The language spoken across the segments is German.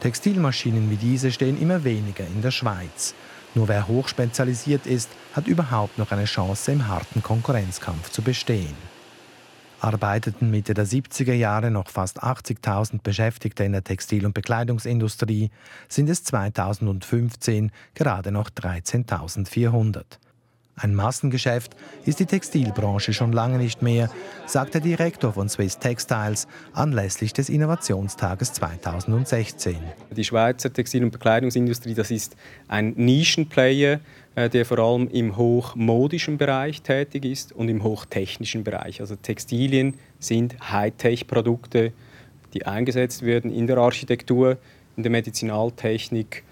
Textilmaschinen wie diese stehen immer weniger in der Schweiz. Nur wer hochspezialisiert ist, hat überhaupt noch eine Chance, im harten Konkurrenzkampf zu bestehen. Arbeiteten Mitte der 70er Jahre noch fast 80.000 Beschäftigte in der Textil- und Bekleidungsindustrie, sind es 2015 gerade noch 13.400. Ein Massengeschäft ist die Textilbranche schon lange nicht mehr, sagt der Direktor von Swiss Textiles anlässlich des Innovationstages 2016. Die Schweizer Textil- und Bekleidungsindustrie, das ist ein Nischenplayer, äh, der vor allem im hochmodischen Bereich tätig ist und im hochtechnischen Bereich. Also Textilien sind Hightech-Produkte, die eingesetzt werden in der Architektur, in der Medizinaltechnik,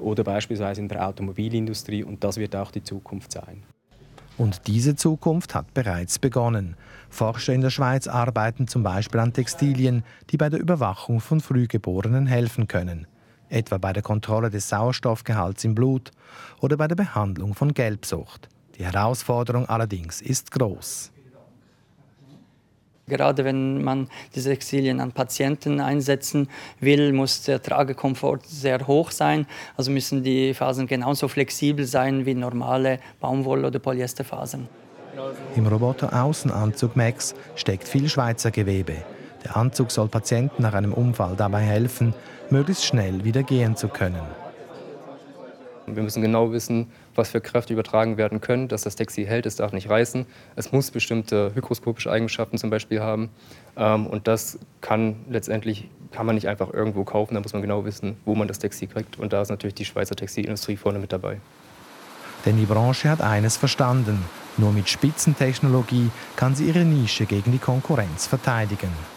oder beispielsweise in der Automobilindustrie. Und das wird auch die Zukunft sein. Und diese Zukunft hat bereits begonnen. Forscher in der Schweiz arbeiten zum Beispiel an Textilien, die bei der Überwachung von Frühgeborenen helfen können. Etwa bei der Kontrolle des Sauerstoffgehalts im Blut oder bei der Behandlung von Gelbsucht. Die Herausforderung allerdings ist groß. Gerade wenn man diese Textilien an Patienten einsetzen will, muss der Tragekomfort sehr hoch sein. Also müssen die Fasern genauso flexibel sein wie normale Baumwoll- oder Polyesterfasern. Im Roboter-Außenanzug Max steckt viel Schweizer Gewebe. Der Anzug soll Patienten nach einem Unfall dabei helfen, möglichst schnell wieder gehen zu können. Wir müssen genau wissen, was für Kräfte übertragen werden können, dass das Textil hält, es darf nicht reißen. Es muss bestimmte hygroskopische Eigenschaften zum Beispiel haben. Ähm, und das kann letztendlich kann man nicht einfach irgendwo kaufen, da muss man genau wissen, wo man das Textil kriegt. Und da ist natürlich die Schweizer Textilindustrie vorne mit dabei. Denn die Branche hat eines verstanden. Nur mit Spitzentechnologie kann sie ihre Nische gegen die Konkurrenz verteidigen.